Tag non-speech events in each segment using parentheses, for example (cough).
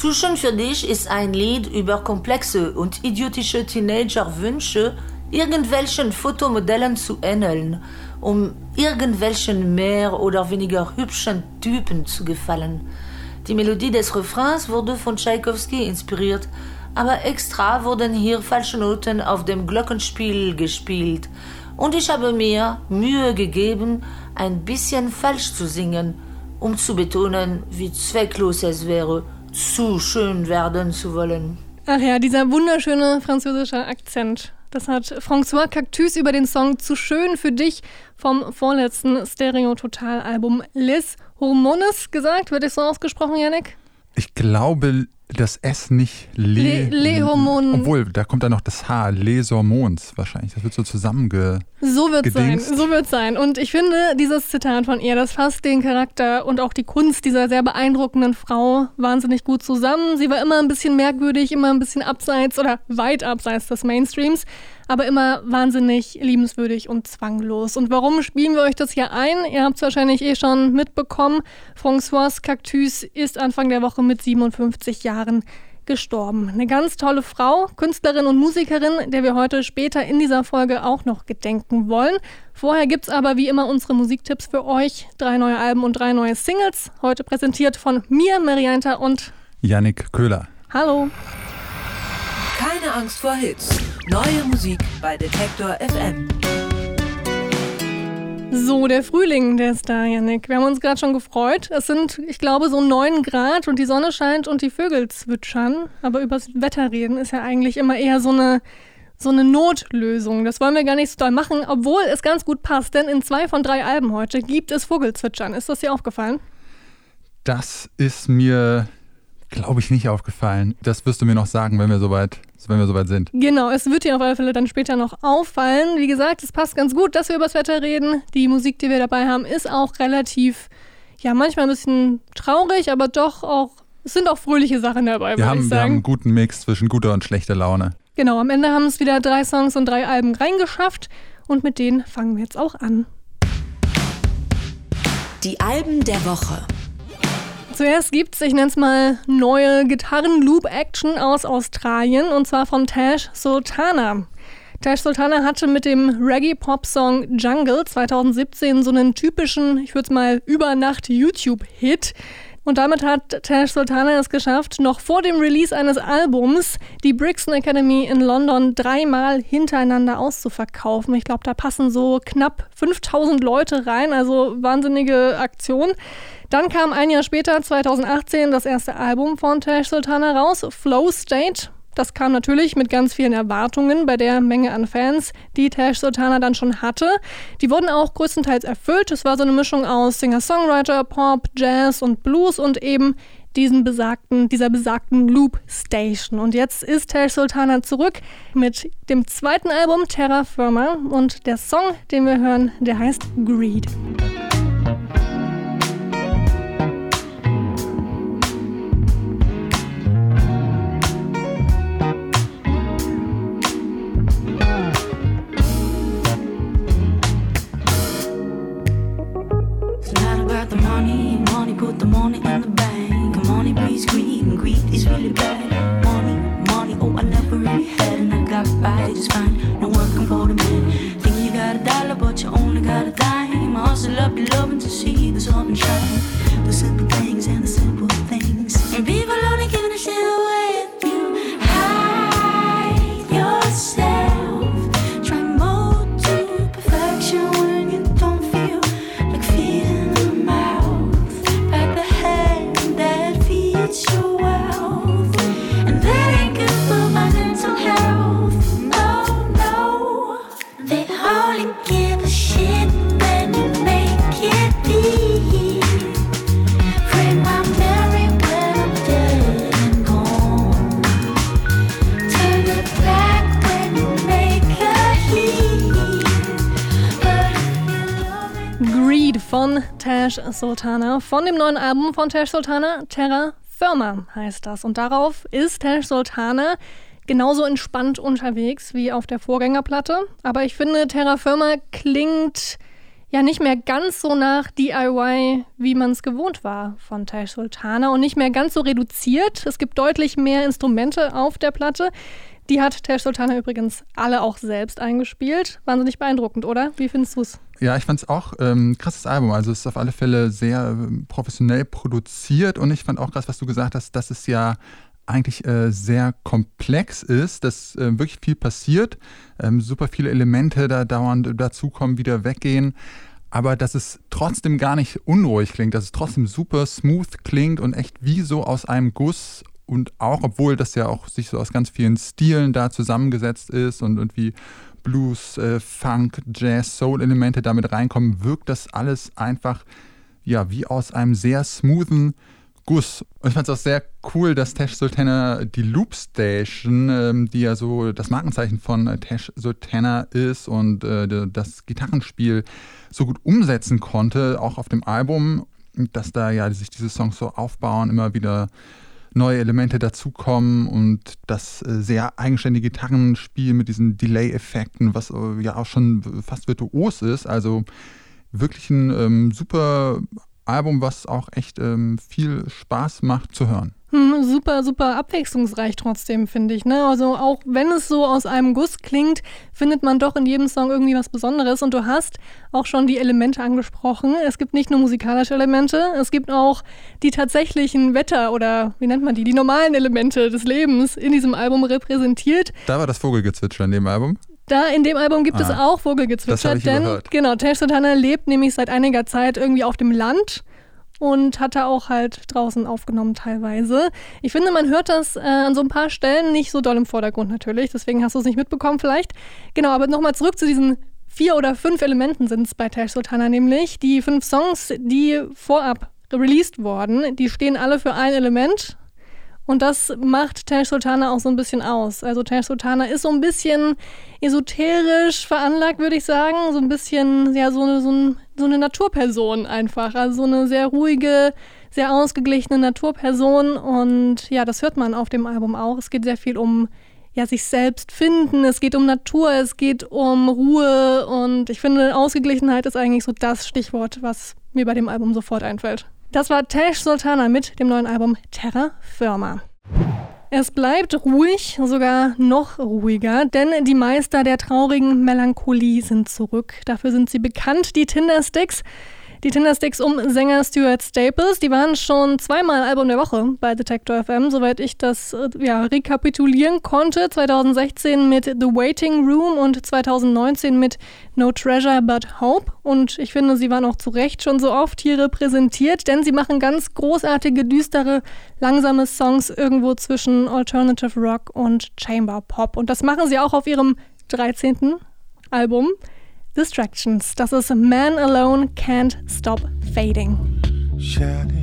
Zu schön für dich ist ein Lied über komplexe und idiotische Teenager-Wünsche, irgendwelchen Fotomodellen zu ähneln, um irgendwelchen mehr oder weniger hübschen Typen zu gefallen. Die Melodie des Refrains wurde von Tchaikovsky inspiriert, aber extra wurden hier falsche Noten auf dem Glockenspiel gespielt. Und ich habe mir Mühe gegeben, ein bisschen falsch zu singen, um zu betonen, wie zwecklos es wäre, zu schön werden zu wollen. Ach ja, dieser wunderschöne französische Akzent. Das hat François Cactus über den Song Zu schön für dich vom vorletzten Stereo Total Album Les Hormones gesagt. Wird es so ausgesprochen, Yannick? Ich glaube, das S nicht Le, Le. Obwohl, da kommt dann noch das H, Les Hormons wahrscheinlich. Das wird so zusammenge. So wird es sein. So wird sein. Und ich finde, dieses Zitat von ihr, das fasst den Charakter und auch die Kunst dieser sehr beeindruckenden Frau wahnsinnig gut zusammen. Sie war immer ein bisschen merkwürdig, immer ein bisschen abseits oder weit abseits des Mainstreams aber immer wahnsinnig liebenswürdig und zwanglos. Und warum spielen wir euch das hier ein? Ihr habt es wahrscheinlich eh schon mitbekommen. Françoise Cactus ist Anfang der Woche mit 57 Jahren gestorben. Eine ganz tolle Frau, Künstlerin und Musikerin, der wir heute später in dieser Folge auch noch gedenken wollen. Vorher gibt es aber wie immer unsere Musiktipps für euch. Drei neue Alben und drei neue Singles. Heute präsentiert von mir, Marianta und Yannick Köhler. Hallo. Keine Angst vor Hits. Neue Musik bei Detektor FM. So, der Frühling, der ist da, Janik. Wir haben uns gerade schon gefreut. Es sind, ich glaube, so 9 Grad und die Sonne scheint und die Vögel zwitschern. Aber übers Wetter reden ist ja eigentlich immer eher so eine, so eine Notlösung. Das wollen wir gar nicht so doll machen, obwohl es ganz gut passt, denn in zwei von drei Alben heute gibt es Vogelzwitschern. Ist das dir aufgefallen? Das ist mir glaube ich, nicht aufgefallen. Das wirst du mir noch sagen, wenn wir soweit, wenn wir soweit sind. Genau, es wird dir auf alle Fälle dann später noch auffallen. Wie gesagt, es passt ganz gut, dass wir über das Wetter reden. Die Musik, die wir dabei haben, ist auch relativ, ja, manchmal ein bisschen traurig, aber doch auch, es sind auch fröhliche Sachen dabei, wir haben, ich sagen. Wir haben einen guten Mix zwischen guter und schlechter Laune. Genau, am Ende haben es wieder drei Songs und drei Alben reingeschafft und mit denen fangen wir jetzt auch an. Die Alben der Woche. Zuerst gibt es, ich nenne es mal, neue Gitarren-Loop-Action aus Australien und zwar von Tash Sultana. Tash Sultana hatte mit dem Reggae-Pop-Song Jungle 2017 so einen typischen, ich würde es mal, Übernacht-YouTube-Hit. Und damit hat Tash Sultana es geschafft, noch vor dem Release eines Albums die Brixton Academy in London dreimal hintereinander auszuverkaufen. Ich glaube, da passen so knapp 5000 Leute rein, also wahnsinnige Aktion. Dann kam ein Jahr später, 2018, das erste Album von Tash Sultana raus, Flow State. Das kam natürlich mit ganz vielen Erwartungen bei der Menge an Fans, die Tash Sultana dann schon hatte. Die wurden auch größtenteils erfüllt. Es war so eine Mischung aus Singer-Songwriter, Pop, Jazz und Blues und eben diesen besagten, dieser besagten Loop Station. Und jetzt ist Tash Sultana zurück mit dem zweiten Album Terra Firma und der Song, den wir hören, der heißt Greed. Sultana, von dem neuen Album von Tash Sultana, Terra Firma heißt das. Und darauf ist Tash Sultana genauso entspannt unterwegs wie auf der Vorgängerplatte. Aber ich finde, Terra Firma klingt ja nicht mehr ganz so nach DIY, wie man es gewohnt war von Tash Sultana und nicht mehr ganz so reduziert. Es gibt deutlich mehr Instrumente auf der Platte. Die hat Tash Sultana übrigens alle auch selbst eingespielt. Wahnsinnig beeindruckend, oder? Wie findest du es? Ja, ich fand es auch ähm, krasses Album. Also es ist auf alle Fälle sehr ähm, professionell produziert und ich fand auch krass, was du gesagt hast, dass es ja eigentlich äh, sehr komplex ist, dass äh, wirklich viel passiert, ähm, super viele Elemente da dauernd dazukommen, wieder weggehen, aber dass es trotzdem gar nicht unruhig klingt, dass es trotzdem super smooth klingt und echt wie so aus einem Guss und auch, obwohl das ja auch sich so aus ganz vielen Stilen da zusammengesetzt ist und irgendwie Blues, äh, Funk, Jazz, Soul-Elemente damit reinkommen, wirkt das alles einfach ja wie aus einem sehr smoothen Guss. Und ich fand es auch sehr cool, dass Tash Sultana die Loop Station, ähm, die ja so das Markenzeichen von äh, Tash Sultana ist und äh, das Gitarrenspiel so gut umsetzen konnte, auch auf dem Album, dass da ja sich diese Songs so aufbauen, immer wieder neue Elemente dazukommen und das äh, sehr eigenständige Gitarrenspiel mit diesen Delay-Effekten, was äh, ja auch schon fast virtuos ist. Also wirklich ein ähm, super Album, was auch echt ähm, viel Spaß macht zu hören. Hm, super, super abwechslungsreich trotzdem, finde ich. Ne? Also auch wenn es so aus einem Guss klingt, findet man doch in jedem Song irgendwie was Besonderes. Und du hast auch schon die Elemente angesprochen. Es gibt nicht nur musikalische Elemente, es gibt auch die tatsächlichen Wetter- oder wie nennt man die, die normalen Elemente des Lebens in diesem Album repräsentiert. Da war das Vogelgezwitscher in dem Album. Da in dem Album gibt ah, es auch Vogelgezwitscher, denn überhört. genau, Tash Sultana lebt nämlich seit einiger Zeit irgendwie auf dem Land und hat er auch halt draußen aufgenommen teilweise. Ich finde, man hört das äh, an so ein paar Stellen nicht so doll im Vordergrund natürlich, deswegen hast du es nicht mitbekommen vielleicht. Genau, aber nochmal zurück zu diesen vier oder fünf Elementen sind es bei Tash Sultana nämlich. Die fünf Songs, die vorab released wurden, die stehen alle für ein Element und das macht Tash Sultana auch so ein bisschen aus. Also Tash Sultana ist so ein bisschen esoterisch veranlagt, würde ich sagen. So ein bisschen, ja, so eine, so, ein, so eine Naturperson einfach. Also so eine sehr ruhige, sehr ausgeglichene Naturperson. Und ja, das hört man auf dem Album auch. Es geht sehr viel um ja, sich selbst finden, es geht um Natur, es geht um Ruhe und ich finde, Ausgeglichenheit ist eigentlich so das Stichwort, was mir bei dem Album sofort einfällt. Das war Tash Sultana mit dem neuen Album Terra Firma. Es bleibt ruhig, sogar noch ruhiger, denn die Meister der traurigen Melancholie sind zurück. Dafür sind sie bekannt, die Tindersticks. Die Tindersticks um Sänger Stuart Staples, die waren schon zweimal Album der Woche bei Detector FM, soweit ich das äh, ja, rekapitulieren konnte. 2016 mit The Waiting Room und 2019 mit No Treasure But Hope. Und ich finde, sie waren auch zu Recht schon so oft hier repräsentiert, denn sie machen ganz großartige, düstere, langsame Songs irgendwo zwischen Alternative Rock und Chamber Pop. Und das machen sie auch auf ihrem 13. Album. Distractions. Das ist Man Alone Can't Stop Fading. Can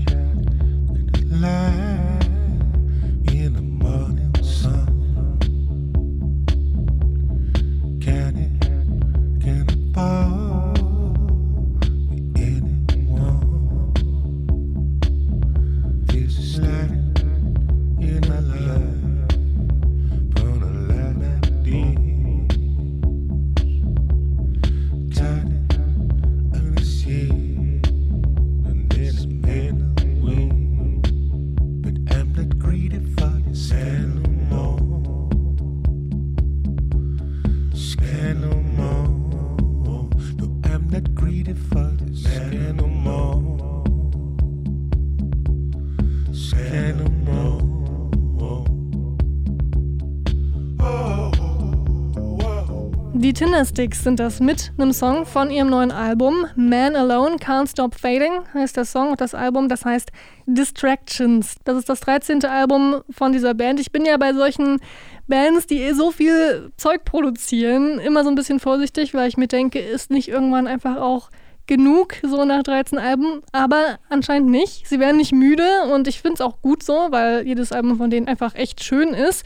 Tindersticks sind das mit einem Song von ihrem neuen Album. Man Alone Can't Stop Fading heißt der Song und das Album, das heißt Distractions. Das ist das 13. Album von dieser Band. Ich bin ja bei solchen Bands, die so viel Zeug produzieren, immer so ein bisschen vorsichtig, weil ich mir denke, ist nicht irgendwann einfach auch genug, so nach 13 Alben, aber anscheinend nicht. Sie werden nicht müde und ich finde es auch gut so, weil jedes Album von denen einfach echt schön ist.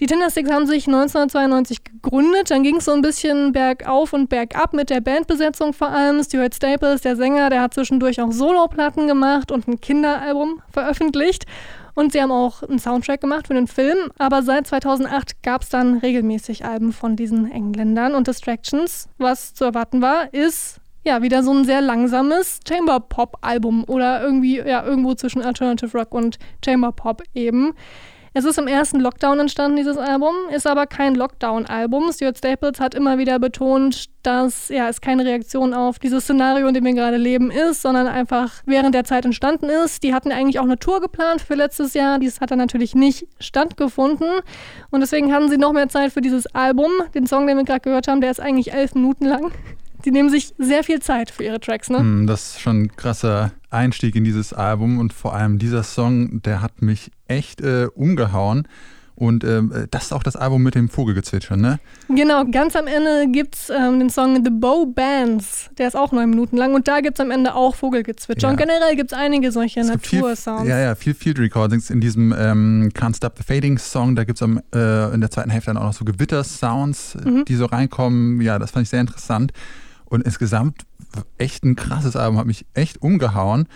Die Tindersticks haben sich 1992 gegründet, dann ging es so ein bisschen bergauf und bergab mit der Bandbesetzung vor allem. Stuart Staples, der Sänger, der hat zwischendurch auch Soloplatten gemacht und ein Kinderalbum veröffentlicht. Und sie haben auch einen Soundtrack gemacht für den Film, aber seit 2008 gab es dann regelmäßig Alben von diesen Engländern. Und Distractions, was zu erwarten war, ist ja, wieder so ein sehr langsames Chamber-Pop-Album oder irgendwie, ja, irgendwo zwischen Alternative Rock und Chamber-Pop eben. Es ist im ersten Lockdown entstanden, dieses Album, ist aber kein Lockdown-Album. Stuart Staples hat immer wieder betont, dass ja, es keine Reaktion auf dieses Szenario, in dem wir gerade leben, ist, sondern einfach während der Zeit entstanden ist. Die hatten eigentlich auch eine Tour geplant für letztes Jahr. Dies hat dann natürlich nicht stattgefunden. Und deswegen hatten sie noch mehr Zeit für dieses Album. Den Song, den wir gerade gehört haben, der ist eigentlich elf Minuten lang. Die nehmen sich sehr viel Zeit für ihre Tracks, ne? Hm, das ist schon ein krasser Einstieg in dieses Album und vor allem dieser Song, der hat mich echt äh, umgehauen. Und ähm, das ist auch das Album mit dem Vogelgezwitscher, ne? Genau, ganz am Ende gibt es ähm, den Song The Bow Bands. Der ist auch neun Minuten lang und da gibt es am Ende auch Vogelgezwitscher. Ja. Und generell gibt es einige solche Natursounds. Ja, ja, viel Field Recordings in diesem ähm, Can't Stop the Fading Song. Da gibt es äh, in der zweiten Hälfte dann auch noch so Gewittersounds, mhm. die so reinkommen. Ja, das fand ich sehr interessant. Und insgesamt echt ein krasses Album, hat mich echt umgehauen.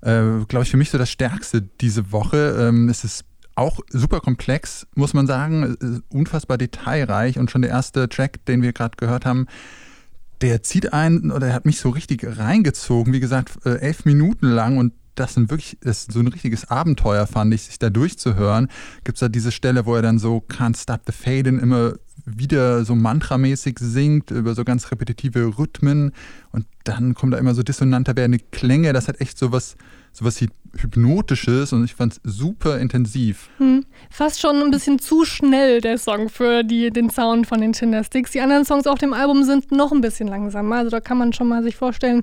Äh, Glaube ich, für mich so das Stärkste diese Woche. Ähm, es ist auch super komplex, muss man sagen, unfassbar detailreich und schon der erste Track, den wir gerade gehört haben, der zieht einen oder er hat mich so richtig reingezogen. Wie gesagt, äh, elf Minuten lang und das sind wirklich, das so ein richtiges Abenteuer, fand ich, sich da durchzuhören. Gibt es da diese Stelle, wo er dann so Can't Stop the Fade immer wieder so mantramäßig singt, über so ganz repetitive Rhythmen und dann kommen da immer so dissonanter werdende Klänge. Das hat echt so was, so was Hypnotisches und ich fand es super intensiv. Hm. Fast schon ein bisschen zu schnell der Song für die, den Sound von den Gymnastics. Die anderen Songs auf dem Album sind noch ein bisschen langsamer. Also da kann man schon mal sich vorstellen,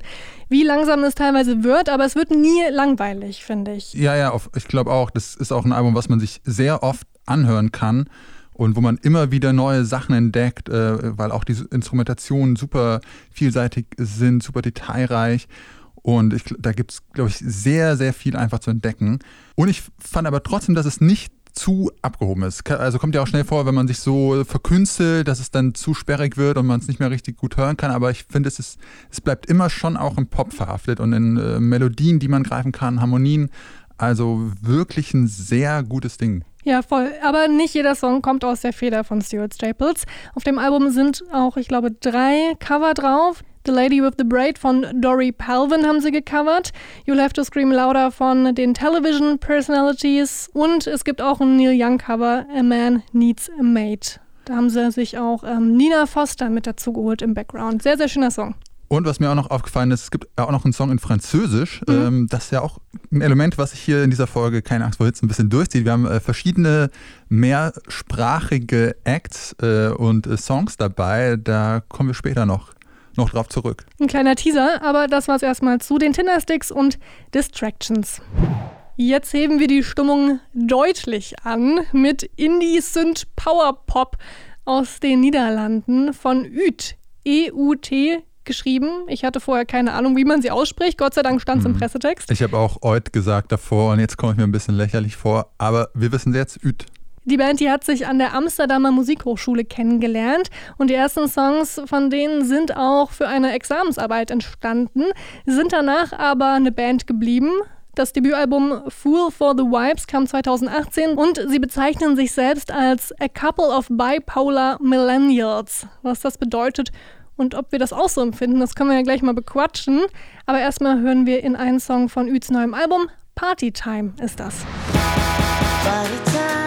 wie langsam es teilweise wird, aber es wird nie langweilig, finde ich. Ja, ja, ich glaube auch. Das ist auch ein Album, was man sich sehr oft anhören kann und wo man immer wieder neue Sachen entdeckt, äh, weil auch diese Instrumentationen super vielseitig sind, super detailreich. Und ich, da gibt es, glaube ich, sehr, sehr viel einfach zu entdecken. Und ich fand aber trotzdem, dass es nicht zu abgehoben ist. Also kommt ja auch schnell vor, wenn man sich so verkünstelt, dass es dann zu sperrig wird und man es nicht mehr richtig gut hören kann. Aber ich finde, es, es bleibt immer schon auch im Pop verhaftet und in äh, Melodien, die man greifen kann, Harmonien. Also wirklich ein sehr gutes Ding. Ja, voll. Aber nicht jeder Song kommt aus der Feder von Stuart Staples. Auf dem Album sind auch, ich glaube, drei Cover drauf. The Lady with the Braid von Dory Palvin haben sie gecovert. You'll Have to Scream Louder von den Television Personalities. Und es gibt auch ein Neil Young Cover, A Man Needs a Mate. Da haben sie sich auch ähm, Nina Foster mit dazu geholt im Background. Sehr, sehr schöner Song. Und was mir auch noch aufgefallen ist, es gibt auch noch einen Song in Französisch. Mhm. Ähm, das ist ja auch ein Element, was sich hier in dieser Folge Keine Angst vor Hitze ein bisschen durchzieht. Wir haben äh, verschiedene mehrsprachige Acts äh, und äh, Songs dabei. Da kommen wir später noch, noch drauf zurück. Ein kleiner Teaser, aber das war es erstmal zu den Tindersticks und Distractions. Jetzt heben wir die Stimmung deutlich an mit Indie-Synth Power Pop aus den Niederlanden von Üt. E-U-T geschrieben. Ich hatte vorher keine Ahnung, wie man sie ausspricht. Gott sei Dank stand es im mhm. Pressetext. Ich habe auch Eut gesagt davor und jetzt komme ich mir ein bisschen lächerlich vor. Aber wir wissen jetzt Üt. Die Band, die hat sich an der Amsterdamer Musikhochschule kennengelernt und die ersten Songs von denen sind auch für eine Examensarbeit entstanden, sind danach aber eine Band geblieben. Das Debütalbum Fool for the Vibes kam 2018 und sie bezeichnen sich selbst als a couple of bipolar millennials. Was das bedeutet, und ob wir das auch so empfinden, das können wir ja gleich mal bequatschen. Aber erstmal hören wir in einen Song von Üts neuem Album. Party Time ist das. Party Time.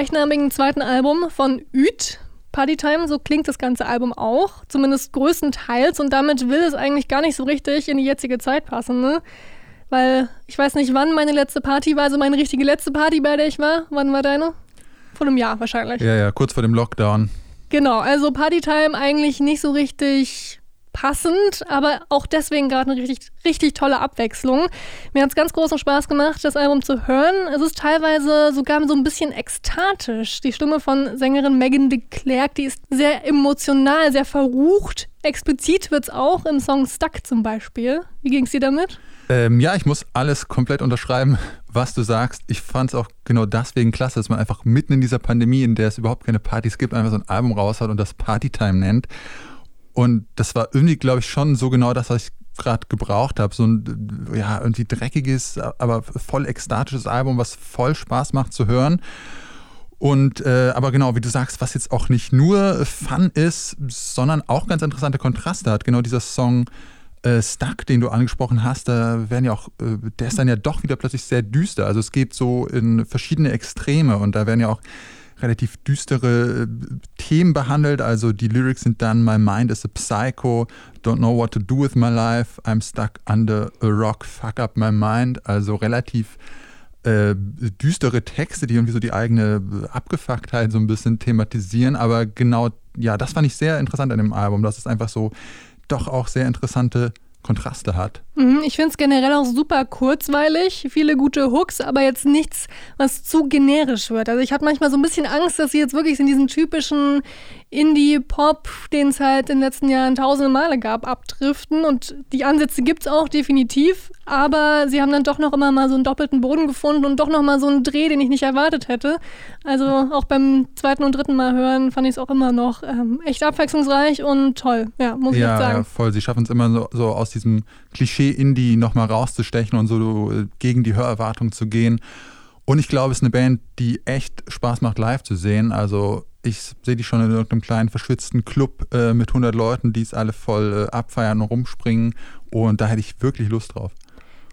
Gleichnamigen zweiten Album von Üt. Partytime, so klingt das ganze Album auch, zumindest größtenteils und damit will es eigentlich gar nicht so richtig in die jetzige Zeit passen, ne? Weil ich weiß nicht, wann meine letzte Party war, also meine richtige letzte Party, bei der ich war. Wann war deine? Vor einem Jahr wahrscheinlich. Ja, ja, kurz vor dem Lockdown. Genau, also Partytime eigentlich nicht so richtig passend, aber auch deswegen gerade eine richtig, richtig tolle Abwechslung. Mir hat es ganz großen Spaß gemacht, das Album zu hören. Es ist teilweise sogar so ein bisschen ekstatisch. Die Stimme von Sängerin Megan de Klerk, die ist sehr emotional, sehr verrucht. Explizit wird es auch im Song Stuck zum Beispiel. Wie ging es dir damit? Ähm, ja, ich muss alles komplett unterschreiben, was du sagst. Ich fand es auch genau deswegen klasse, dass man einfach mitten in dieser Pandemie, in der es überhaupt keine Partys gibt, einfach so ein Album raushaut und das Partytime nennt. Und das war irgendwie, glaube ich, schon so genau das, was ich gerade gebraucht habe. So ein, ja, irgendwie dreckiges, aber voll ekstatisches Album, was voll Spaß macht zu hören. Und äh, aber genau, wie du sagst, was jetzt auch nicht nur Fun ist, sondern auch ganz interessante Kontraste hat. Genau dieser Song äh, Stuck, den du angesprochen hast, da werden ja auch, äh, der ist dann ja doch wieder plötzlich sehr düster. Also es geht so in verschiedene Extreme und da werden ja auch relativ düstere äh, Themen behandelt. Also die Lyrics sind dann My mind is a psycho, don't know what to do with my life, I'm stuck under a rock, fuck up my mind. Also relativ äh, düstere Texte, die irgendwie so die eigene Abgefucktheit so ein bisschen thematisieren. Aber genau, ja, das fand ich sehr interessant an dem Album, dass es einfach so doch auch sehr interessante Kontraste hat. Mhm, ich finde es generell auch super kurzweilig, viele gute Hooks, aber jetzt nichts, was zu generisch wird. Also ich hatte manchmal so ein bisschen Angst, dass sie jetzt wirklich in diesen typischen Indie-Pop, den es halt in den letzten Jahren tausende Male gab, abdriften. Und die Ansätze gibt es auch definitiv, aber sie haben dann doch noch immer mal so einen doppelten Boden gefunden und doch noch mal so einen Dreh, den ich nicht erwartet hätte. Also auch beim zweiten und dritten Mal hören fand ich es auch immer noch ähm, echt abwechslungsreich und toll. Ja, muss ja, ich sagen. Ja, voll. Sie schaffen es immer so, so aus diesem Klischee-Indie nochmal rauszustechen und so äh, gegen die Hörerwartung zu gehen. Und ich glaube, es ist eine Band, die echt Spaß macht, live zu sehen. Also ich sehe die schon in irgendeinem kleinen verschwitzten Club äh, mit 100 Leuten, die es alle voll äh, abfeiern und rumspringen. Und da hätte ich wirklich Lust drauf.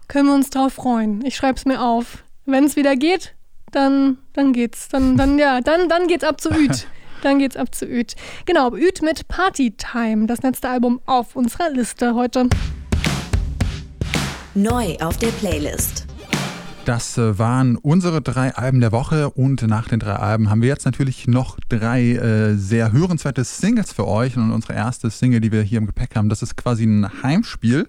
Können wir uns drauf freuen. Ich schreibe es mir auf. Wenn es wieder geht, dann, dann geht's. Dann, dann, ja, dann, dann geht's ab zu Üt. (laughs) Dann geht's ab zu Üt. Genau, Üt mit Party Time, das letzte Album auf unserer Liste heute. Neu auf der Playlist. Das äh, waren unsere drei Alben der Woche und nach den drei Alben haben wir jetzt natürlich noch drei äh, sehr hörenswerte Singles für euch und unsere erste Single, die wir hier im Gepäck haben, das ist quasi ein Heimspiel.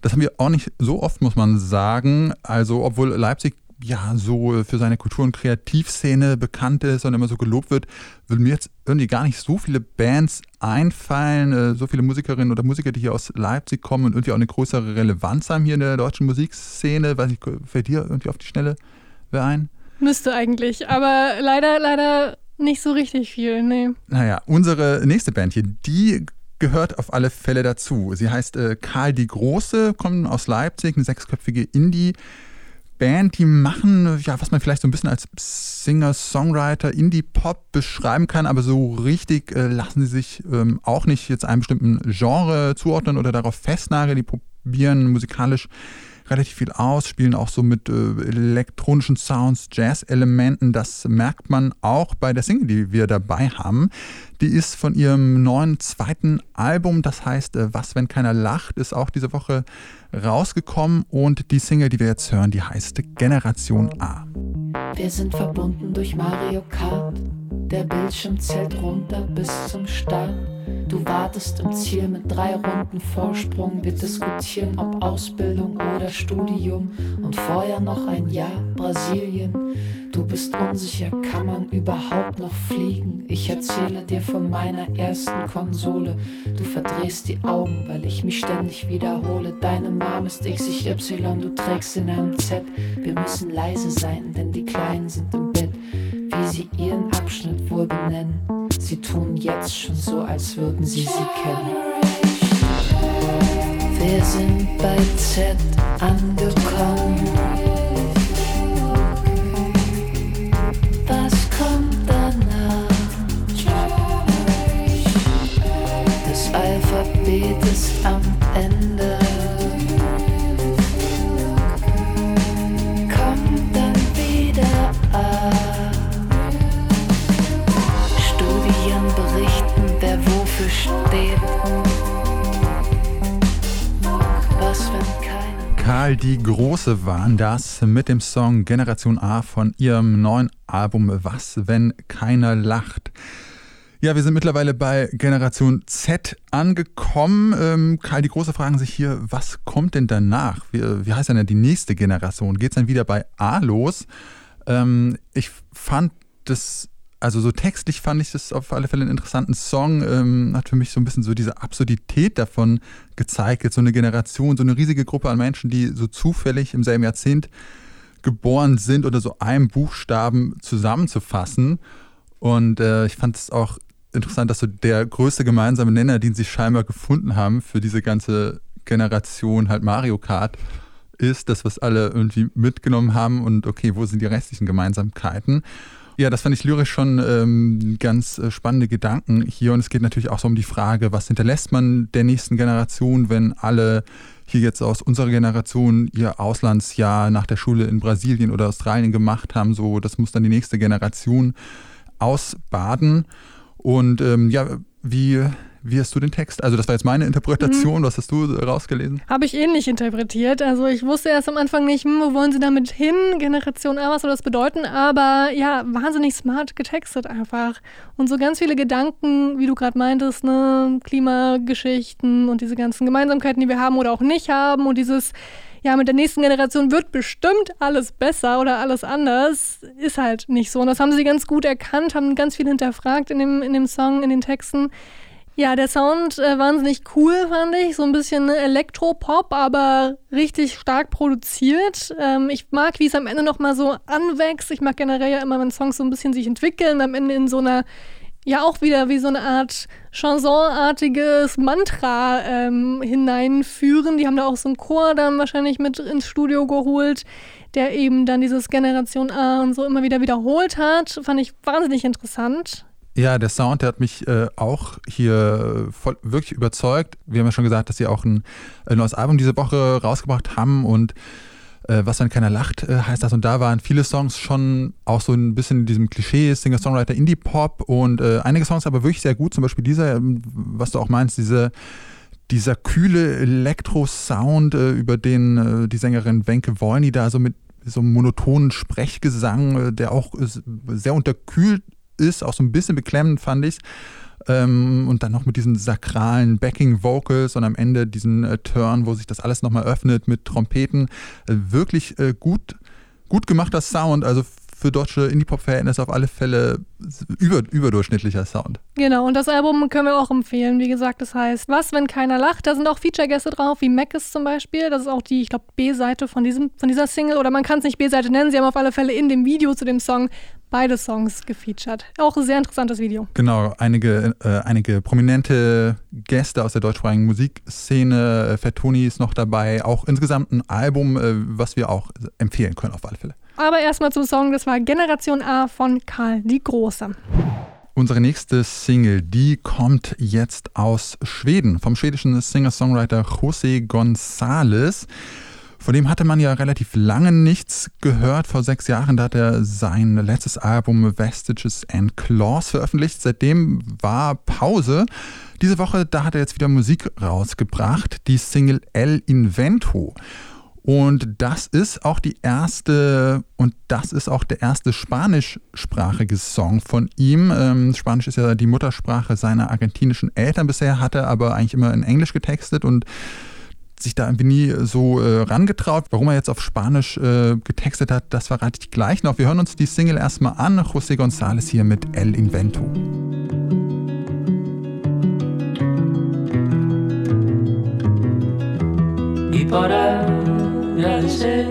Das haben wir auch nicht so oft, muss man sagen. Also, obwohl Leipzig ja so für seine Kultur- und Kreativszene bekannt ist und immer so gelobt wird, würden mir jetzt irgendwie gar nicht so viele Bands einfallen, äh, so viele Musikerinnen oder Musiker, die hier aus Leipzig kommen und irgendwie auch eine größere Relevanz haben hier in der deutschen Musikszene. Weiß ich, fällt dir irgendwie auf die Schnelle wer ein? Müsste eigentlich, aber leider, leider nicht so richtig viel, nee. Naja, unsere nächste Band hier, die gehört auf alle Fälle dazu. Sie heißt äh, Karl die Große, kommt aus Leipzig, eine sechsköpfige Indie- Band, die machen, ja, was man vielleicht so ein bisschen als Singer-Songwriter, Indie-Pop beschreiben kann, aber so richtig äh, lassen sie sich ähm, auch nicht jetzt einem bestimmten Genre zuordnen oder darauf festnageln. Die probieren musikalisch relativ viel aus, spielen auch so mit äh, elektronischen Sounds, Jazz-Elementen. Das merkt man auch bei der Single, die wir dabei haben. Die ist von ihrem neuen zweiten Album, das heißt äh, Was, wenn keiner lacht, ist auch diese Woche rausgekommen und die Single, die wir jetzt hören, die heißt Generation A. Wir sind verbunden durch Mario Kart. Der Bildschirm zählt runter bis zum Start. Du wartest im Ziel mit drei Runden Vorsprung. Wir diskutieren, ob Ausbildung oder Studium. Und vorher noch ein Jahr Brasilien. Du bist unsicher, kann man überhaupt noch fliegen? Ich erzähle dir von meiner ersten Konsole. Du verdrehst die Augen, weil ich mich ständig wiederhole. Deine Mom ist XY, du trägst in einem Z. Wir müssen leise sein, denn die Kleinen sind im Bett. Wie sie ihren Abschnitt wohl benennen. Sie tun jetzt schon so, als würden sie sie kennen. Wir sind bei Z angekommen. bist am Ende. Komm dann wieder ab. Studien berichten, wer wofür steht. Karl die Große waren das mit dem Song Generation A von ihrem neuen Album Was, wenn keiner lacht. Ja, wir sind mittlerweile bei Generation Z angekommen. Ähm, Karl, die Große fragen sich hier, was kommt denn danach? Wie, wie heißt denn die nächste Generation? Geht es dann wieder bei A los? Ähm, ich fand das also so textlich fand ich das auf alle Fälle einen interessanten Song. Ähm, hat für mich so ein bisschen so diese Absurdität davon gezeigt. Jetzt so eine Generation, so eine riesige Gruppe an Menschen, die so zufällig im selben Jahrzehnt geboren sind oder so einem Buchstaben zusammenzufassen. Und äh, ich fand es auch interessant, dass so der größte gemeinsame Nenner, den sie scheinbar gefunden haben für diese ganze Generation halt Mario Kart, ist das, was alle irgendwie mitgenommen haben und okay, wo sind die restlichen Gemeinsamkeiten? Ja, das fand ich lyrisch schon ähm, ganz äh, spannende Gedanken hier. Und es geht natürlich auch so um die Frage, was hinterlässt man der nächsten Generation, wenn alle hier jetzt aus unserer Generation ihr Auslandsjahr nach der Schule in Brasilien oder Australien gemacht haben. So, das muss dann die nächste Generation ausbaden. Und ähm, ja, wie wie hast du den Text? Also das war jetzt meine Interpretation. Mhm. Was hast du rausgelesen? Habe ich ähnlich interpretiert. Also ich wusste erst am Anfang nicht, hm, wo wollen sie damit hin? Generation A, was soll das bedeuten? Aber ja, wahnsinnig smart getextet einfach. Und so ganz viele Gedanken, wie du gerade meintest, ne? Klimageschichten und diese ganzen Gemeinsamkeiten, die wir haben oder auch nicht haben. Und dieses ja, mit der nächsten Generation wird bestimmt alles besser oder alles anders, ist halt nicht so. Und das haben sie ganz gut erkannt, haben ganz viel hinterfragt in dem, in dem Song, in den Texten. Ja, der Sound äh, wahnsinnig cool, fand ich. So ein bisschen Elektropop, aber richtig stark produziert. Ähm, ich mag, wie es am Ende nochmal so anwächst. Ich mag generell ja immer, wenn Songs so ein bisschen sich entwickeln, am Ende in so einer, ja auch wieder wie so eine Art Chansonartiges Mantra ähm, hineinführen. Die haben da auch so einen Chor dann wahrscheinlich mit ins Studio geholt, der eben dann dieses Generation A und so immer wieder wiederholt hat. Fand ich wahnsinnig interessant. Ja, der Sound, der hat mich äh, auch hier voll, wirklich überzeugt. Wir haben ja schon gesagt, dass sie auch ein, ein neues Album diese Woche rausgebracht haben und äh, Was, wenn keiner lacht, äh, heißt das. Und da waren viele Songs schon auch so ein bisschen in diesem Klischee, Singer-Songwriter, Indie-Pop und äh, einige Songs aber wirklich sehr gut. Zum Beispiel dieser, ähm, was du auch meinst, diese dieser kühle Elektro-Sound, äh, über den die Sängerin Wenke Wolny da so mit so einem monotonen Sprechgesang, der auch sehr unterkühlt ist, auch so ein bisschen beklemmend fand ich. Ähm, und dann noch mit diesen sakralen Backing Vocals und am Ende diesen äh, Turn, wo sich das alles nochmal öffnet mit Trompeten. Äh, wirklich äh, gut, gut gemachter Sound. Also für deutsche Indie-Pop-Verhältnisse auf alle Fälle über, überdurchschnittlicher Sound. Genau, und das Album können wir auch empfehlen. Wie gesagt, das heißt Was, wenn keiner lacht? Da sind auch Feature-Gäste drauf, wie Mackes zum Beispiel. Das ist auch die, ich glaube, B-Seite von, von dieser Single. Oder man kann es nicht B-Seite nennen. Sie haben auf alle Fälle in dem Video zu dem Song beide Songs gefeatured. Auch ein sehr interessantes Video. Genau, einige, äh, einige prominente Gäste aus der deutschsprachigen Musikszene. Äh, Fettoni ist noch dabei. Auch insgesamt ein Album, äh, was wir auch empfehlen können auf alle Fälle. Aber erstmal zum Song, das war Generation A von Karl die Große. Unsere nächste Single, die kommt jetzt aus Schweden, vom schwedischen Singer-Songwriter José González. Von dem hatte man ja relativ lange nichts gehört. Vor sechs Jahren da hat er sein letztes Album Vestiges and Claws veröffentlicht. Seitdem war Pause. Diese Woche, da hat er jetzt wieder Musik rausgebracht, die Single El Invento. Und das ist auch die erste und das ist auch der erste spanischsprachige Song von ihm. Ähm, Spanisch ist ja die Muttersprache seiner argentinischen Eltern. Bisher hat er aber eigentlich immer in Englisch getextet und sich da irgendwie nie so äh, rangetraut. Warum er jetzt auf Spanisch äh, getextet hat, das verrate ich gleich noch. Wir hören uns die Single erstmal an. José González hier mit El Invento. Y para agradecer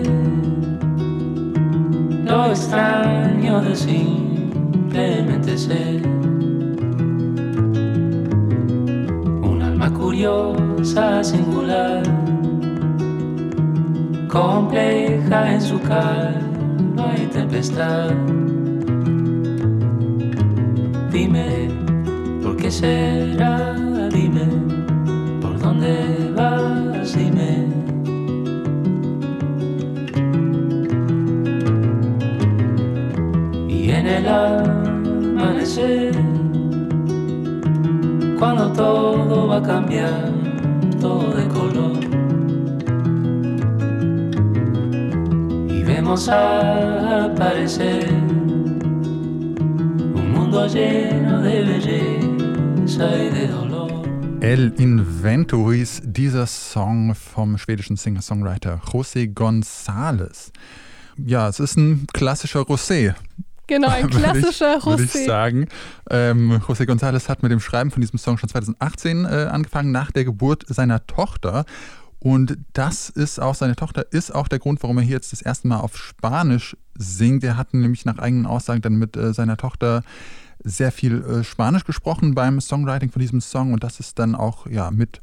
lo extraño de simplemente ser alma curiosa, singular compleja en su calma y tempestad. Dime, ¿por qué será? Dime, ¿por dónde vas? Dime. Y en el amanecer, cuando todo va a cambiar, todo de color. Y vemos aparecer un mundo lleno de belleza y de dolor. El Invento hieß dieser Song vom schwedischen Singer-Songwriter José González. Ja, es ist ein klassischer Rosé. Genau, ein klassischer (laughs) Rosé. Würde ich sagen. Ähm, José González hat mit dem Schreiben von diesem Song schon 2018 äh, angefangen, nach der Geburt seiner Tochter. Und das ist auch, seine Tochter ist auch der Grund, warum er hier jetzt das erste Mal auf Spanisch singt. Er hat nämlich nach eigenen Aussagen dann mit äh, seiner Tochter sehr viel äh, Spanisch gesprochen beim Songwriting von diesem Song und das ist dann auch ja mit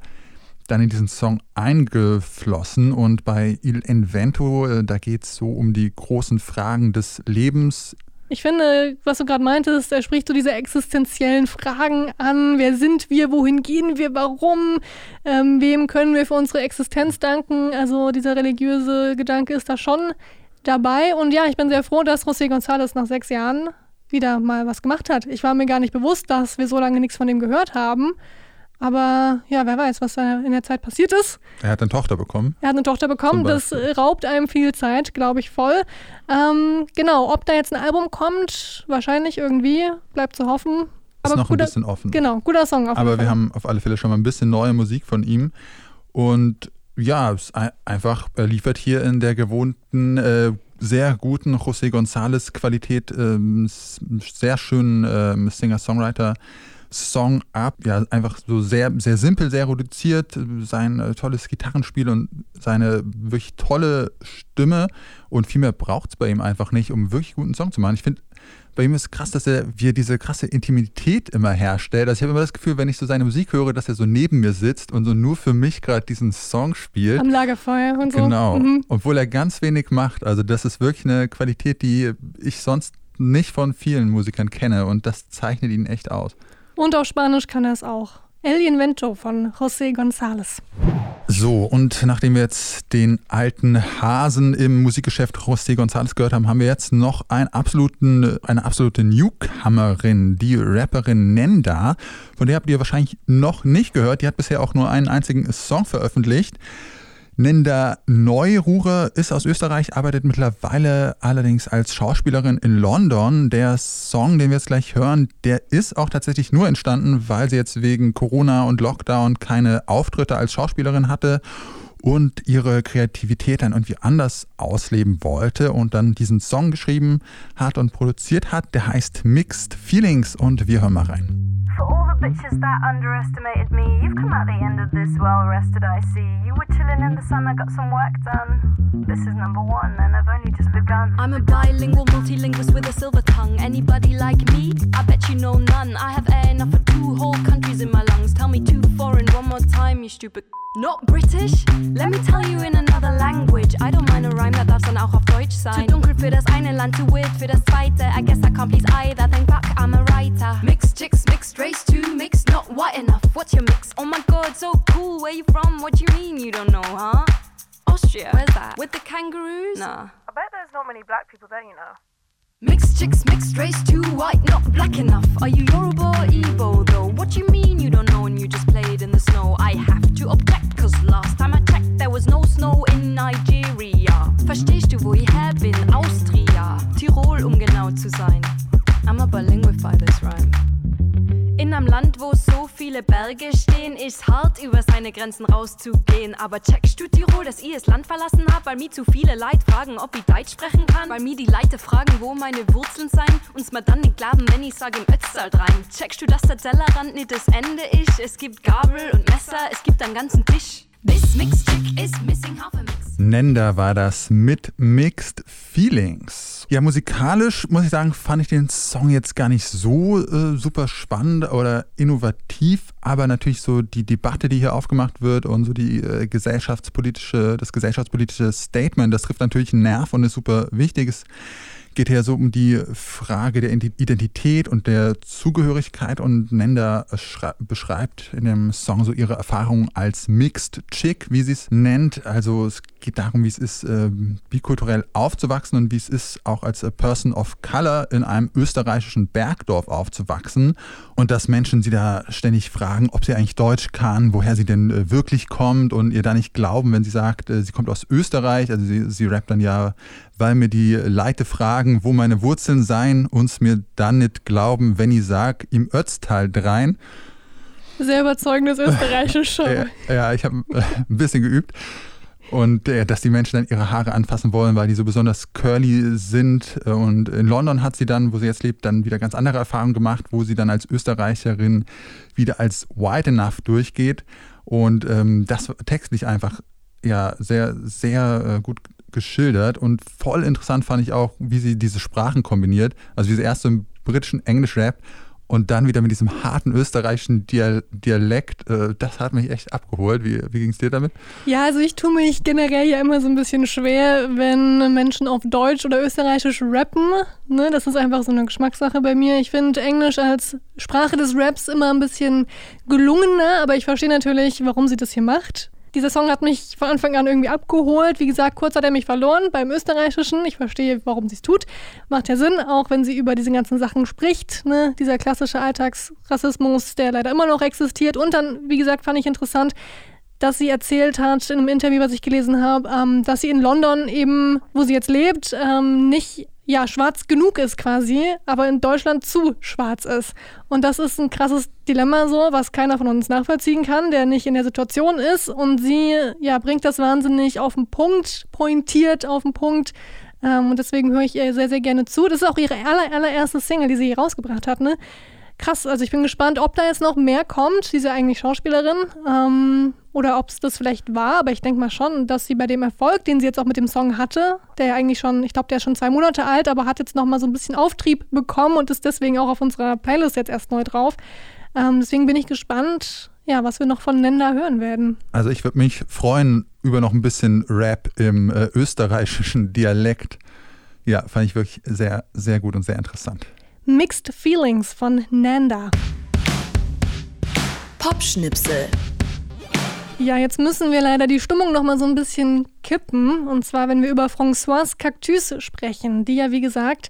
dann in diesen Song eingeflossen. Und bei Il Invento, äh, da geht es so um die großen Fragen des Lebens. Ich finde, was du gerade meintest, er spricht so diese existenziellen Fragen an. Wer sind wir? Wohin gehen wir? Warum? Ähm, wem können wir für unsere Existenz danken? Also dieser religiöse Gedanke ist da schon dabei. Und ja, ich bin sehr froh, dass José González nach sechs Jahren wieder mal was gemacht hat. Ich war mir gar nicht bewusst, dass wir so lange nichts von dem gehört haben. Aber ja, wer weiß, was da in der Zeit passiert ist. Er hat eine Tochter bekommen. Er hat eine Tochter bekommen. Das raubt einem viel Zeit, glaube ich, voll. Ähm, genau, ob da jetzt ein Album kommt, wahrscheinlich irgendwie, bleibt zu hoffen. Aber ist noch guter, ein bisschen offen. Genau, guter Song auf Aber wir haben auf alle Fälle schon mal ein bisschen neue Musik von ihm. Und ja, einfach, er liefert hier in der gewohnten, äh, sehr guten José González Qualität, äh, sehr schönen äh, Singer-Songwriter. Song ab. Ja, einfach so sehr, sehr simpel, sehr reduziert. Sein äh, tolles Gitarrenspiel und seine wirklich tolle Stimme. Und viel mehr braucht es bei ihm einfach nicht, um wirklich guten Song zu machen. Ich finde, bei ihm ist krass, dass er wie diese krasse Intimität immer herstellt. Also ich habe immer das Gefühl, wenn ich so seine Musik höre, dass er so neben mir sitzt und so nur für mich gerade diesen Song spielt. Am Lagerfeuer und so. Genau. Mhm. Obwohl er ganz wenig macht. Also das ist wirklich eine Qualität, die ich sonst nicht von vielen Musikern kenne und das zeichnet ihn echt aus. Und auf Spanisch kann er es auch. El Invento von José González. So, und nachdem wir jetzt den alten Hasen im Musikgeschäft José González gehört haben, haben wir jetzt noch einen absoluten, eine absolute Newcomerin, die Rapperin Nenda. Von der habt ihr wahrscheinlich noch nicht gehört. Die hat bisher auch nur einen einzigen Song veröffentlicht. Ninda Neururer ist aus Österreich, arbeitet mittlerweile allerdings als Schauspielerin in London. Der Song, den wir jetzt gleich hören, der ist auch tatsächlich nur entstanden, weil sie jetzt wegen Corona und Lockdown keine Auftritte als Schauspielerin hatte und ihre Kreativität dann irgendwie anders ausleben wollte und dann diesen Song geschrieben hat und produziert hat. Der heißt Mixed Feelings und wir hören mal rein. Bitches that underestimated me, you've come out the end of this well rested, I see. You were chilling in the sun, I got some work done. This is number one, and I've only just begun. I'm a bilingual multilingualist with a silver tongue. Anybody like me? I bet you know none. I have air enough for two whole countries in my lungs. Tell me two foreign one more time, you stupid. Not British? Let me tell you in another language. I don't mind a rhyme, that darf dann auch auf Deutsch sein. Zu dunkel für das eine Land, too weird für das zweite. I guess I can't please either, think back, I'm a writer. Mixed chicks, mixed race, too mixed, not white enough. What's your mix? Oh my god, so cool. Where you from? What do you mean you don't know, huh? Austria. Where's that? With the kangaroos? Nah. I bet there's not many black people there, you know. Mixed chicks, mixed race, too white, not black enough. Are you Yoruba or Igbo though? What you mean you don't know and you just played in the snow? I have to object, cause last time I checked there was no snow in Nigeria. Verstehst du, wo ich her bin? Austria, Tirol, um genau zu sein. I'm a bilinguify this rhyme. In einem Land, wo so viele Berge stehen, ist hart, über seine Grenzen rauszugehen. Aber checkst du Tirol, dass ich das Land verlassen hab, weil mir zu viele Leute fragen, ob ich Deutsch sprechen kann? Weil mir die Leute fragen, wo meine Wurzeln sein? Uns mir dann nicht glauben, wenn ich sage im Ötztal rein. Checkst du, dass der Tellerrand nicht das Ende ist? Es gibt Gabel und Messer, es gibt einen ganzen Tisch. This mixed chick is missing half a mix. Nenda war das mit Mixed Feelings. Ja, musikalisch muss ich sagen, fand ich den Song jetzt gar nicht so äh, super spannend oder innovativ, aber natürlich so die Debatte, die hier aufgemacht wird und so die äh, gesellschaftspolitische, das gesellschaftspolitische Statement, das trifft natürlich einen Nerv und ist super wichtig. Es geht hier so um die Frage der Identität und der Zugehörigkeit und Nenda beschreibt in dem Song so ihre Erfahrungen als Mixed Chick, wie sie es nennt. Also es geht darum, wie es ist, äh, bikulturell aufzuwachsen und wie es ist, auch als Person of Color in einem österreichischen Bergdorf aufzuwachsen und dass Menschen sie da ständig fragen, ob sie eigentlich Deutsch kann, woher sie denn äh, wirklich kommt und ihr da nicht glauben, wenn sie sagt, äh, sie kommt aus Österreich. Also sie, sie rappt dann ja, weil mir die Leute fragen, wo meine Wurzeln seien, uns mir dann nicht glauben, wenn ich sag, im Ötztal drein. Sehr überzeugendes österreichisches Show. (laughs) ja, ja, ich habe äh, ein bisschen geübt. Und äh, dass die Menschen dann ihre Haare anfassen wollen, weil die so besonders curly sind. Und in London hat sie dann, wo sie jetzt lebt, dann wieder ganz andere Erfahrungen gemacht, wo sie dann als Österreicherin wieder als white enough durchgeht. Und ähm, das textlich einfach ja sehr, sehr äh, gut geschildert. Und voll interessant fand ich auch, wie sie diese Sprachen kombiniert. Also wie sie erst im britischen Englisch rappt und dann wieder mit diesem harten österreichischen Dialekt, äh, das hat mich echt abgeholt. Wie, wie ging es dir damit? Ja, also ich tue mich generell ja immer so ein bisschen schwer, wenn Menschen auf Deutsch oder Österreichisch rappen. Ne? Das ist einfach so eine Geschmackssache bei mir. Ich finde Englisch als Sprache des Raps immer ein bisschen gelungener, aber ich verstehe natürlich, warum sie das hier macht. Dieser Song hat mich von Anfang an irgendwie abgeholt. Wie gesagt, kurz hat er mich verloren beim Österreichischen. Ich verstehe, warum sie es tut. Macht ja Sinn, auch wenn sie über diese ganzen Sachen spricht. Ne? Dieser klassische Alltagsrassismus, der leider immer noch existiert. Und dann, wie gesagt, fand ich interessant, dass sie erzählt hat in einem Interview, was ich gelesen habe, ähm, dass sie in London eben, wo sie jetzt lebt, ähm, nicht ja, schwarz genug ist quasi, aber in Deutschland zu schwarz ist. Und das ist ein krasses Dilemma so, was keiner von uns nachvollziehen kann, der nicht in der Situation ist. Und sie, ja, bringt das wahnsinnig auf den Punkt, pointiert auf den Punkt. Ähm, und deswegen höre ich ihr sehr, sehr gerne zu. Das ist auch ihre aller, allererste Single, die sie hier rausgebracht hat, ne? Krass. Also ich bin gespannt, ob da jetzt noch mehr kommt, diese eigentlich Schauspielerin, ähm, oder ob es das vielleicht war. Aber ich denke mal schon, dass sie bei dem Erfolg, den sie jetzt auch mit dem Song hatte, der ja eigentlich schon, ich glaube, der ist schon zwei Monate alt, aber hat jetzt noch mal so ein bisschen Auftrieb bekommen und ist deswegen auch auf unserer Playlist jetzt erst neu drauf. Ähm, deswegen bin ich gespannt, ja, was wir noch von Nenda hören werden. Also ich würde mich freuen über noch ein bisschen Rap im äh, österreichischen Dialekt. Ja, fand ich wirklich sehr, sehr gut und sehr interessant. Mixed Feelings von Nanda. Popschnipsel. Ja, jetzt müssen wir leider die Stimmung noch mal so ein bisschen kippen. Und zwar, wenn wir über Françoise Cactus sprechen, die ja, wie gesagt,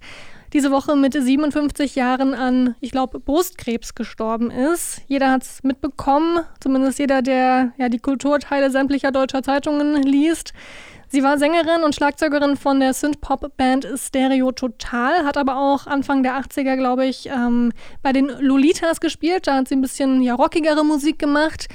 diese Woche mit 57 Jahren an, ich glaube, Brustkrebs gestorben ist. Jeder hat es mitbekommen, zumindest jeder, der ja die Kulturteile sämtlicher deutscher Zeitungen liest. Sie war Sängerin und Schlagzeugerin von der Synth-Pop-Band Stereo Total, hat aber auch Anfang der 80er, glaube ich, ähm, bei den Lolitas gespielt. Da hat sie ein bisschen ja, rockigere Musik gemacht.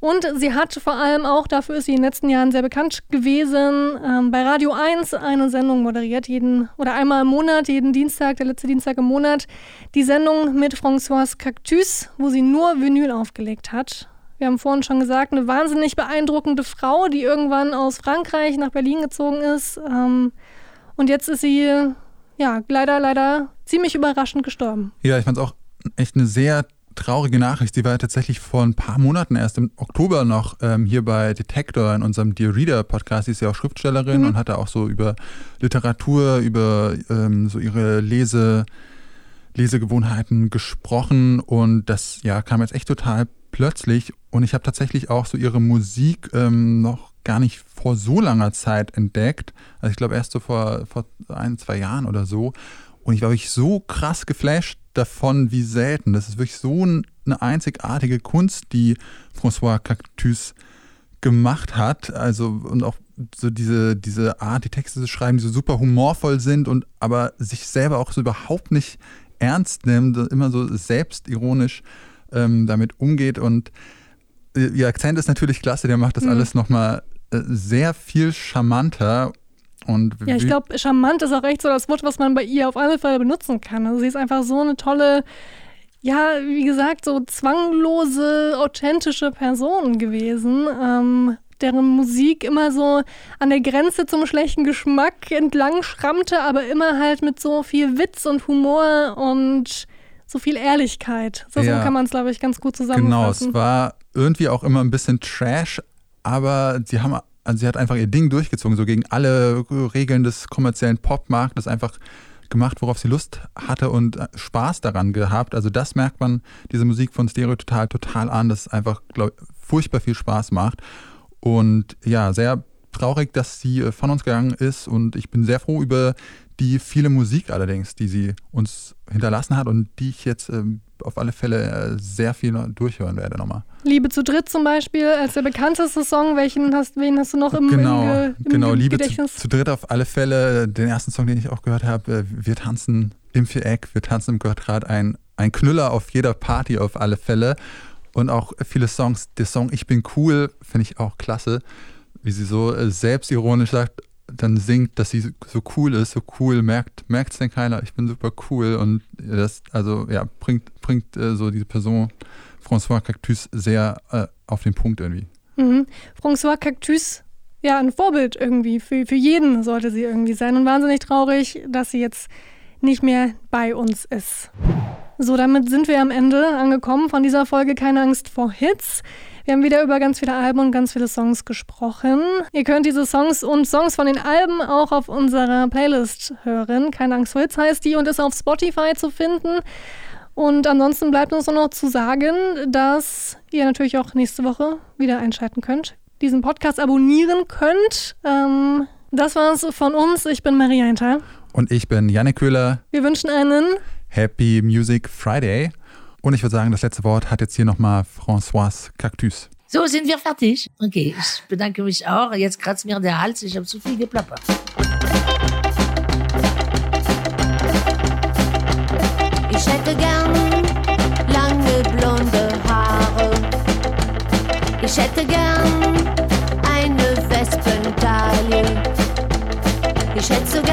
Und sie hat vor allem auch, dafür ist sie in den letzten Jahren sehr bekannt gewesen, ähm, bei Radio 1 eine Sendung moderiert, jeden oder einmal im Monat, jeden Dienstag, der letzte Dienstag im Monat, die Sendung mit Françoise Cactus, wo sie nur Vinyl aufgelegt hat. Wir haben vorhin schon gesagt, eine wahnsinnig beeindruckende Frau, die irgendwann aus Frankreich nach Berlin gezogen ist. Ähm, und jetzt ist sie, ja, leider, leider ziemlich überraschend gestorben. Ja, ich fand es auch echt eine sehr traurige Nachricht. Sie war tatsächlich vor ein paar Monaten, erst im Oktober noch ähm, hier bei Detector in unserem Dear Reader Podcast. Sie ist ja auch Schriftstellerin mhm. und hat da auch so über Literatur, über ähm, so ihre Lese, Lesegewohnheiten gesprochen. Und das ja kam jetzt echt total plötzlich und ich habe tatsächlich auch so ihre Musik ähm, noch gar nicht vor so langer Zeit entdeckt. Also ich glaube erst so vor, vor ein, zwei Jahren oder so. Und ich war wirklich so krass geflasht davon, wie selten. Das ist wirklich so eine einzigartige Kunst, die François Cactus gemacht hat. Also und auch so diese, diese Art, die Texte zu schreiben, die so super humorvoll sind und aber sich selber auch so überhaupt nicht ernst nimmt, immer so selbstironisch ähm, damit umgeht. Und äh, ihr Akzent ist natürlich klasse, der macht das mhm. alles nochmal äh, sehr viel charmanter. Und ja, ich glaube, charmant ist auch echt so das Wort, was man bei ihr auf alle Fälle benutzen kann. Also sie ist einfach so eine tolle, ja, wie gesagt, so zwanglose, authentische Person gewesen, ähm, deren Musik immer so an der Grenze zum schlechten Geschmack entlang schrammte, aber immer halt mit so viel Witz und Humor und so viel Ehrlichkeit. So, ja. so kann man es, glaube ich, ganz gut zusammenfassen. Genau, es war irgendwie auch immer ein bisschen Trash, aber sie haben, also sie hat einfach ihr Ding durchgezogen, so gegen alle Regeln des kommerziellen Popmarktes einfach gemacht, worauf sie Lust hatte und äh, Spaß daran gehabt. Also das merkt man, diese Musik von Stereo total, total an, dass es einfach, glaube furchtbar viel Spaß macht. Und ja, sehr traurig, dass sie äh, von uns gegangen ist und ich bin sehr froh über die viele Musik allerdings, die sie uns hinterlassen hat und die ich jetzt ähm, auf alle Fälle äh, sehr viel durchhören werde nochmal. Liebe zu dritt zum Beispiel als der bekannteste Song. Welchen hast, wen hast du noch im, genau, im, im genau. Liebe Gedächtnis? Zu, zu, dritt auf alle Fälle. Den ersten Song, den ich auch gehört habe, äh, wir tanzen im Viereck, wir tanzen im Göttrad, ein, ein Knüller auf jeder Party auf alle Fälle. Und auch viele Songs, der Song Ich bin cool, finde ich auch klasse, wie sie so äh, selbstironisch sagt, dann singt, dass sie so cool ist, so cool, merkt es denn keiner, ich bin super cool und das, also ja, bringt, bringt äh, so diese Person François Cactus sehr äh, auf den Punkt irgendwie. Mhm. François Cactus, ja, ein Vorbild irgendwie, für, für jeden sollte sie irgendwie sein und wahnsinnig traurig, dass sie jetzt nicht mehr bei uns ist. So, damit sind wir am Ende angekommen von dieser Folge Keine Angst vor Hits. Wir haben wieder über ganz viele Alben und ganz viele Songs gesprochen. Ihr könnt diese Songs und Songs von den Alben auch auf unserer Playlist hören. Keine Angst Hits heißt die und ist auf Spotify zu finden. Und ansonsten bleibt uns nur noch zu sagen, dass ihr natürlich auch nächste Woche wieder einschalten könnt, diesen Podcast abonnieren könnt. Ähm, das war's von uns. Ich bin Maria Hinter. Und ich bin Janne Köhler. Wir wünschen einen Happy Music Friday. Und ich würde sagen, das letzte Wort hat jetzt hier nochmal Françoise Cactus. So, sind wir fertig? Okay, ich bedanke mich auch. Jetzt kratzt mir der Hals, ich habe zu viel geplappert. Ich hätte gern lange blonde Haare. Ich hätte gern eine Wespentaille. Ich hätte so gern